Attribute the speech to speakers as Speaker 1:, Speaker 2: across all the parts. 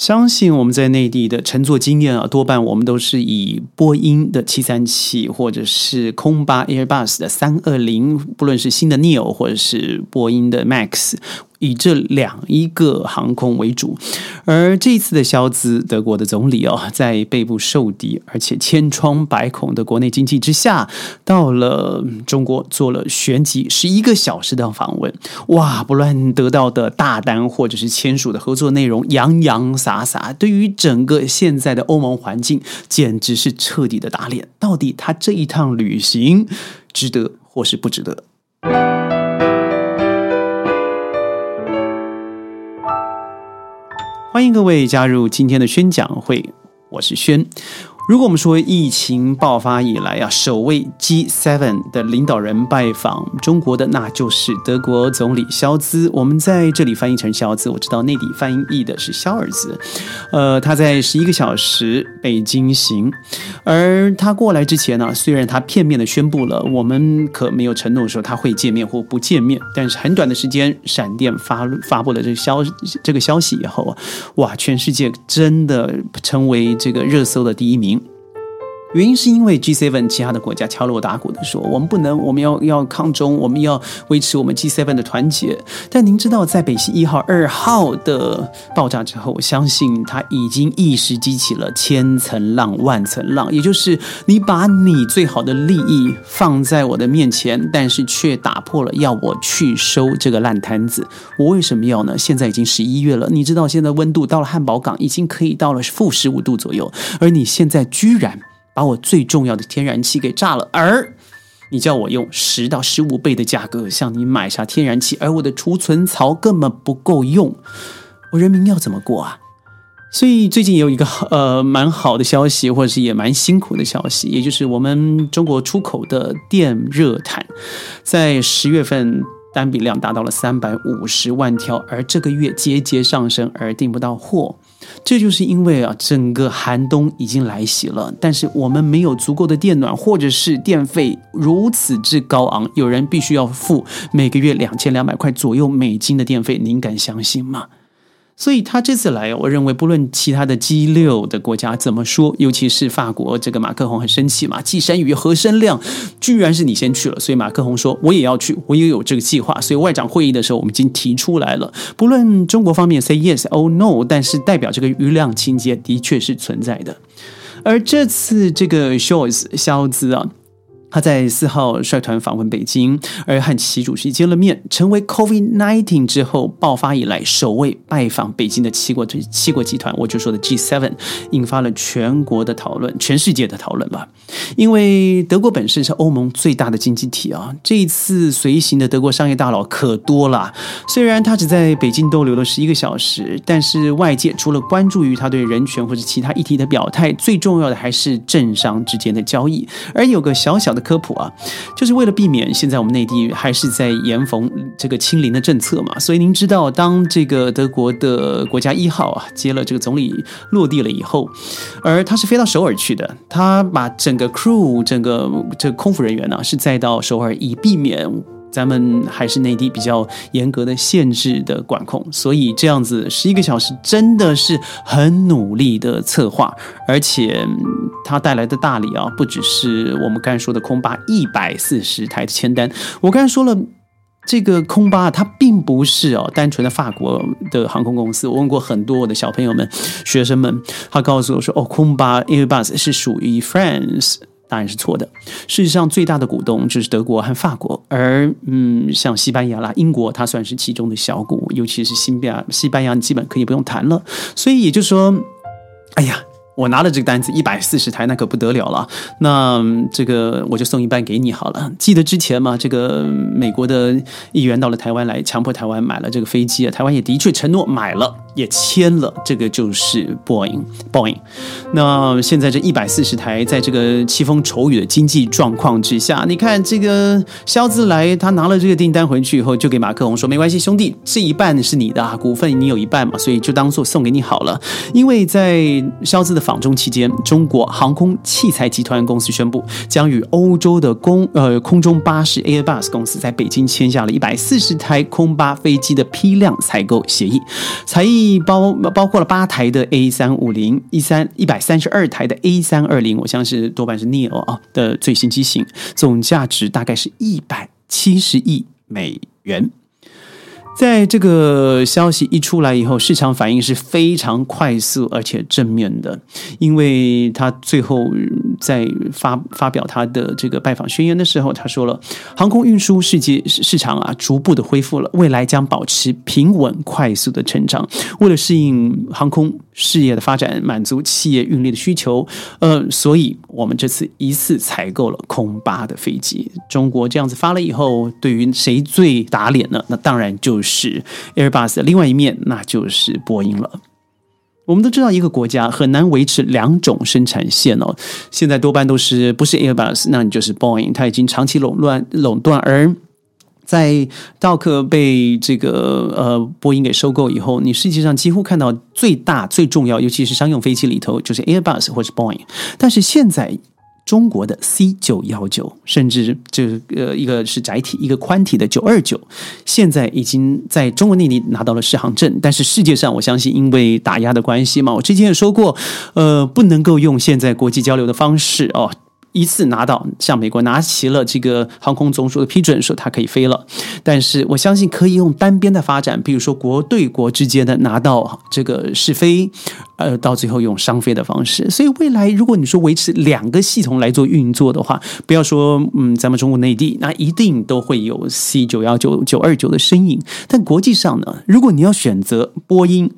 Speaker 1: 相信我们在内地的乘坐经验啊，多半我们都是以波音的七三七，或者是空巴 Airbus 的三二零，不论是新的 Neo 或者是波音的 Max。以这两一个航空为主，而这次的肖兹，德国的总理哦，在背部受敌而且千疮百孔的国内经济之下，到了中国做了旋即十一个小时的访问，哇！不论得到的大单或者是签署的合作内容，洋洋洒洒，对于整个现在的欧盟环境，简直是彻底的打脸。到底他这一趟旅行值得或是不值得？欢迎各位加入今天的宣讲会，我是宣。如果我们说疫情爆发以来啊，首位 G7 的领导人拜访中国的，那就是德国总理肖兹。我们在这里翻译成肖兹，我知道内地翻译的是肖尔兹。呃，他在十一个小时北京行，而他过来之前呢，虽然他片面的宣布了，我们可没有承诺说他会见面或不见面，但是很短的时间，闪电发发布了这个消这个消息以后啊，哇，全世界真的成为这个热搜的第一名。原因是因为 G7 其他的国家敲锣打鼓的说，我们不能，我们要要抗中，我们要维持我们 G7 的团结。但您知道，在北溪一号、二号的爆炸之后，我相信它已经一时激起了千层浪、万层浪。也就是你把你最好的利益放在我的面前，但是却打破了要我去收这个烂摊子。我为什么要呢？现在已经十一月了，你知道现在温度到了汉堡港已经可以到了负十五度左右，而你现在居然。把我最重要的天然气给炸了，而你叫我用十到十五倍的价格向你买下天然气，而我的储存槽根本不够用，我人民要怎么过啊？所以最近也有一个呃蛮好的消息，或者是也蛮辛苦的消息，也就是我们中国出口的电热毯，在十月份单笔量达到了三百五十万条，而这个月节节上升，而订不到货。这就是因为啊，整个寒冬已经来袭了，但是我们没有足够的电暖，或者是电费如此之高昂，有人必须要付每个月两千两百块左右美金的电费，您敢相信吗？所以他这次来，我认为不论其他的 G 六的国家怎么说，尤其是法国这个马克宏很生气嘛，既山雨何生亮，居然是你先去了，所以马克宏说我也要去，我也有这个计划。所以外长会议的时候，我们已经提出来了，不论中国方面 say yes or no，但是代表这个余量情节的确是存在的。而这次这个 shows 肖兹啊。他在四号率团访问北京，而和习主席见了面，成为 COVID-19 之后爆发以来首位拜访北京的七国七国集团，我就说的 G7，引发了全国的讨论，全世界的讨论吧。因为德国本身是欧盟最大的经济体啊，这一次随行的德国商业大佬可多了。虽然他只在北京逗留了十一个小时，但是外界除了关注于他对人权或者其他议题的表态，最重要的还是政商之间的交易。而有个小小的。科普啊，就是为了避免现在我们内地还是在严防这个清零的政策嘛，所以您知道，当这个德国的国家一号啊接了这个总理落地了以后，而他是飞到首尔去的，他把整个 crew 整个这空服人员呢是载到首尔，以避免。咱们还是内地比较严格的限制的管控，所以这样子十一个小时真的是很努力的策划，而且它带来的大礼啊，不只是我们刚才说的空巴一百四十台的签单。我刚才说了，这个空巴它并不是哦单纯的法国的航空公司。我问过很多我的小朋友们、学生们，他告诉我说，哦，空巴 Airbus 是属于 France。当然是错的。事实上，最大的股东就是德国和法国，而嗯，像西班牙啦、英国，它算是其中的小股，尤其是西班牙，西班牙你基本可以不用谈了。所以也就是说，哎呀。我拿了这个单子一百四十台，那可不得了了。那这个我就送一半给你好了。记得之前嘛，这个美国的议员到了台湾来，强迫台湾买了这个飞机啊。台湾也的确承诺买了，也签了。这个就是 Boeing，Boeing。那现在这一百四十台，在这个凄风愁雨的经济状况之下，你看这个肖兹来，他拿了这个订单回去以后，就给马克龙说：“没关系，兄弟，这一半是你的啊，股份你有一半嘛，所以就当做送给你好了。”因为在肖兹的。访中期间，中国航空器材集团公司宣布，将与欧洲的公呃空中巴士 Airbus 公司在北京签下了一百四十台空巴飞机的批量采购协议。才计包包括了八台的 A 三五零一三一百三十二台的 A 三二零，我相信多半是 Neo 啊的最新机型，总价值大概是一百七十亿美元。在这个消息一出来以后，市场反应是非常快速而且正面的，因为他最后在发发表他的这个拜访宣言的时候，他说了，航空运输世界市场啊逐步的恢复了，未来将保持平稳快速的成长。为了适应航空事业的发展，满足企业运力的需求，呃，所以我们这次一次采购了空巴的飞机。中国这样子发了以后，对于谁最打脸呢？那当然就是。Airbus 的另外一面，那就是波音了。我们都知道，一个国家很难维持两种生产线哦。现在多半都是不是 Airbus，那你就是 Boeing，它已经长期垄断垄断。而在道克被这个呃波音给收购以后，你实际上几乎看到最大最重要，尤其是商用飞机里头，就是 Airbus 或者 Boeing。但是现在。中国的 C 九幺九，甚至这呃一个是窄体，一个宽体的九二九，现在已经在中国内地拿到了适航证。但是世界上，我相信因为打压的关系嘛，我之前也说过，呃，不能够用现在国际交流的方式哦。一次拿到，向美国拿齐了这个航空总署的批准，说它可以飞了。但是我相信可以用单边的发展，比如说国对国之间的拿到这个试飞，呃，到最后用商飞的方式。所以未来如果你说维持两个系统来做运作的话，不要说嗯，咱们中国内地，那一定都会有 C 九幺九九二九的身影。但国际上呢，如果你要选择波音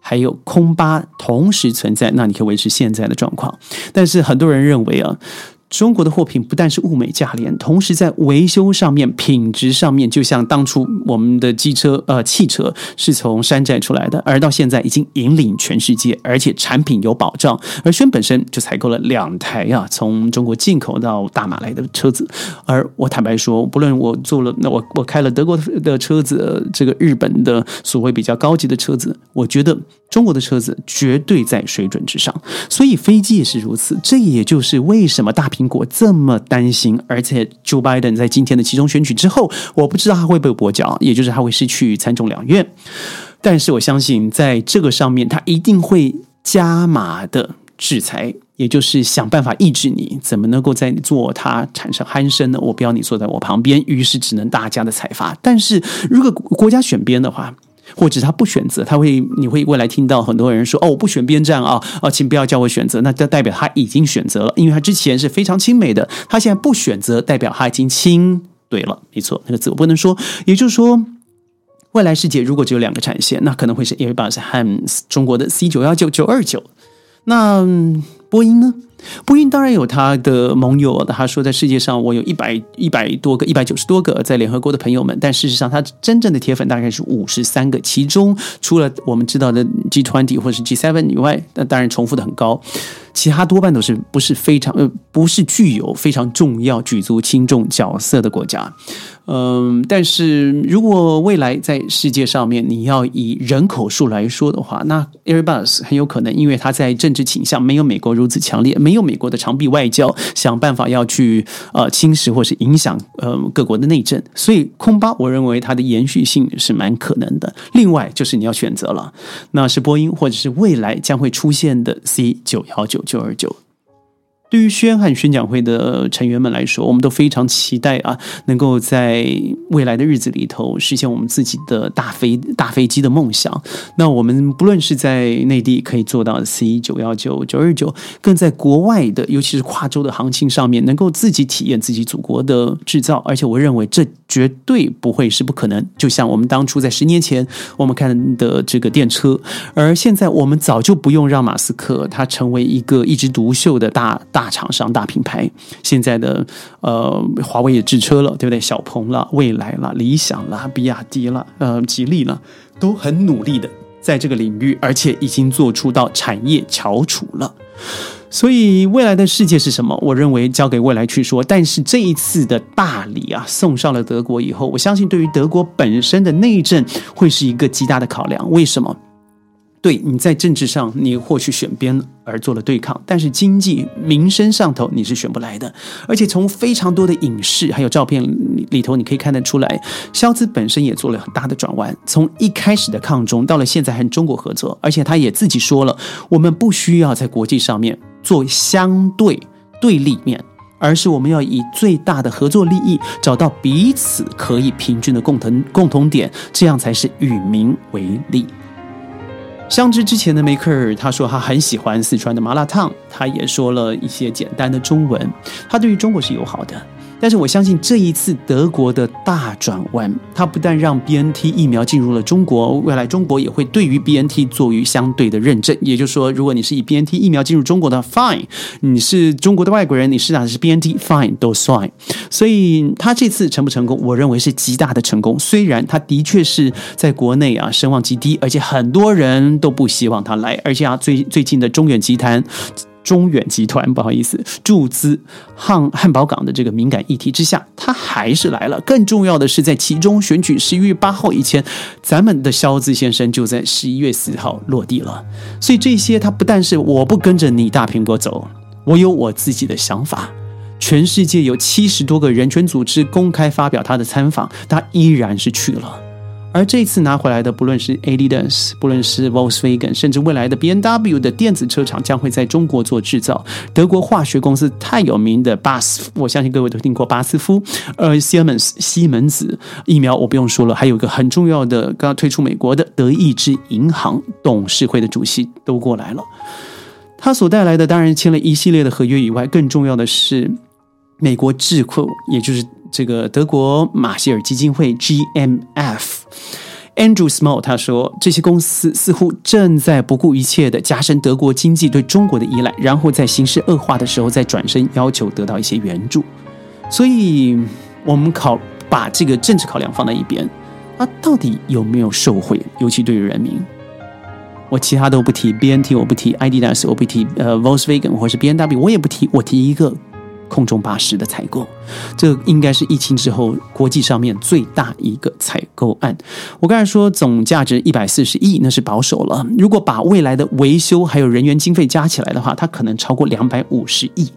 Speaker 1: 还有空巴同时存在，那你可以维持现在的状况。但是很多人认为啊。中国的货品不但是物美价廉，同时在维修上面、品质上面，就像当初我们的机车、呃汽车是从山寨出来的，而到现在已经引领全世界，而且产品有保障。而轩本身就采购了两台啊，从中国进口到大马来的车子。而我坦白说，不论我做了，那我我开了德国的车子，这个日本的所谓比较高级的车子，我觉得中国的车子绝对在水准之上。所以飞机也是如此，这也就是为什么大。苹果这么担心，而且 Joe Biden 在今天的其中选举之后，我不知道他会被跛脚，也就是他会失去参众两院。但是我相信，在这个上面，他一定会加码的制裁，也就是想办法抑制你，怎么能够在做他产生鼾声呢？我不要你坐在我旁边，于是只能大家的采伐。但是如果国家选边的话，或者他不选择，他会你会未来听到很多人说哦，我不选边站啊啊，请不要叫我选择，那就代表他已经选择了，因为他之前是非常亲美的，他现在不选择，代表他已经亲对了，没错，那个字我不能说，也就是说，未来世界如果只有两个产线，那可能会是 Airbus 和中国的 C 九幺九九二九，那波音呢？波音当然有他的盟友，他说在世界上我有一百一百多个、一百九十多个在联合国的朋友们，但事实上他真正的铁粉大概是五十三个，其中除了我们知道的 G twenty 或是 G seven 以外，那当然重复的很高。其他多半都是不是非常呃不是具有非常重要举足轻重角色的国家，嗯，但是如果未来在世界上面你要以人口数来说的话，那 Airbus 很有可能因为它在政治倾向没有美国如如此强烈，没有美国的长臂外交，想办法要去呃侵蚀或是影响呃各国的内政，所以空巴我认为它的延续性是蛮可能的。另外就是你要选择了，那是波音或者是未来将会出现的 C 九幺九。九二九。对于宣汉宣讲会的成员们来说，我们都非常期待啊，能够在未来的日子里头实现我们自己的大飞大飞机的梦想。那我们不论是在内地可以做到 C 九幺九九二九，更在国外的，尤其是跨洲的行情上面，能够自己体验自己祖国的制造。而且我认为这绝对不会是不可能。就像我们当初在十年前我们看的这个电车，而现在我们早就不用让马斯克他成为一个一枝独秀的大大。大厂商、大品牌，现在的呃，华为也制车了，对不对？小鹏了、蔚来了、理想了、比亚迪了、呃，吉利了，都很努力的在这个领域，而且已经做出到产业翘楚了。所以未来的世界是什么？我认为交给未来去说。但是这一次的大礼啊，送上了德国以后，我相信对于德国本身的内政会是一个极大的考量。为什么？对你在政治上，你或许选边而做了对抗，但是经济民生上头你是选不来的。而且从非常多的影视还有照片里头，你可以看得出来，肖兹本身也做了很大的转弯，从一开始的抗中，到了现在和中国合作，而且他也自己说了，我们不需要在国际上面做相对对立面，而是我们要以最大的合作利益，找到彼此可以平均的共同共同点，这样才是与民为利。相知之前的梅克尔，他说他很喜欢四川的麻辣烫，他也说了一些简单的中文，他对于中国是友好的。但是我相信这一次德国的大转弯，它不但让 B N T 疫苗进入了中国，未来中国也会对于 B N T 做于相对的认证。也就是说，如果你是以 B N T 疫苗进入中国的，fine；你是中国的外国人，你是打的是 B N T，fine，都算。所以他这次成不成功，我认为是极大的成功。虽然他的确是在国内啊声望极低，而且很多人都不希望他来，而且啊最最近的中远集团。中远集团不好意思注资汉汉堡港的这个敏感议题之下，他还是来了。更重要的是，在其中选举十一月八号以前，咱们的肖兹先生就在十一月四号落地了。所以这些他不但是我不跟着你大苹果走，我有我自己的想法。全世界有七十多个人权组织公开发表他的参访，他依然是去了。而这次拿回来的，不论是 Adidas，不论是 Volkswagen，甚至未来的 B N W 的电子车厂将会在中国做制造。德国化学公司太有名的巴斯，我相信各位都听过巴斯夫。呃，Siemens 西门子疫苗我不用说了，还有一个很重要的，刚刚推出美国的德意志银行董事会的主席都过来了。他所带来的，当然签了一系列的合约以外，更重要的是美国智库，也就是。这个德国马歇尔基金会 GMF，Andrew Small 他说，这些公司似乎正在不顾一切的加深德国经济对中国的依赖，然后在形势恶化的时候再转身要求得到一些援助。所以，我们考把这个政治考量放在一边，他到底有没有受贿？尤其对于人民，我其他都不提，BNT 我不提 IDAS 我不提，呃，Volkswagen 或是 BMW 我也不提，我提一个。空中巴士的采购，这应该是疫情之后国际上面最大一个采购案。我刚才说总价值一百四十亿，那是保守了。如果把未来的维修还有人员经费加起来的话，它可能超过两百五十亿。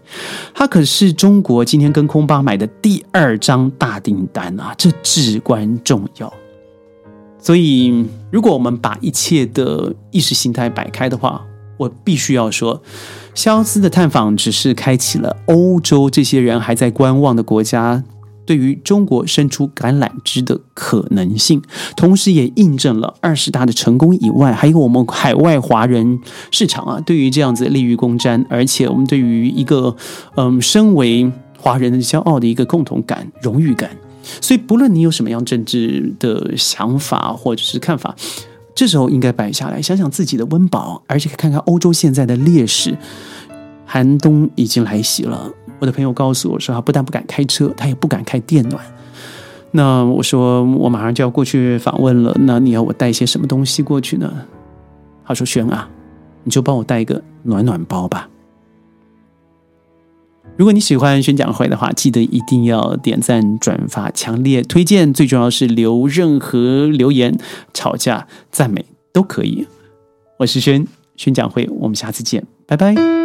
Speaker 1: 它可是中国今天跟空巴买的第二张大订单啊，这至关重要。所以，如果我们把一切的意识形态摆开的话，我必须要说。肖斯的探访只是开启了欧洲这些人还在观望的国家对于中国伸出橄榄枝的可能性，同时也印证了二十大的成功以外，还有我们海外华人市场啊，对于这样子立于公瞻，而且我们对于一个嗯，身为华人的骄傲的一个共同感、荣誉感。所以，不论你有什么样政治的想法或者是看法。这时候应该摆下来，想想自己的温饱，而且看看欧洲现在的劣势。寒冬已经来袭了，我的朋友告诉我说，他不但不敢开车，他也不敢开电暖。那我说，我马上就要过去访问了，那你要我带些什么东西过去呢？他说：“轩啊，你就帮我带一个暖暖包吧。”如果你喜欢宣讲会的话，记得一定要点赞、转发、强烈推荐，最重要是留任何留言、吵架、赞美都可以。我是轩宣讲会，我们下次见，拜拜。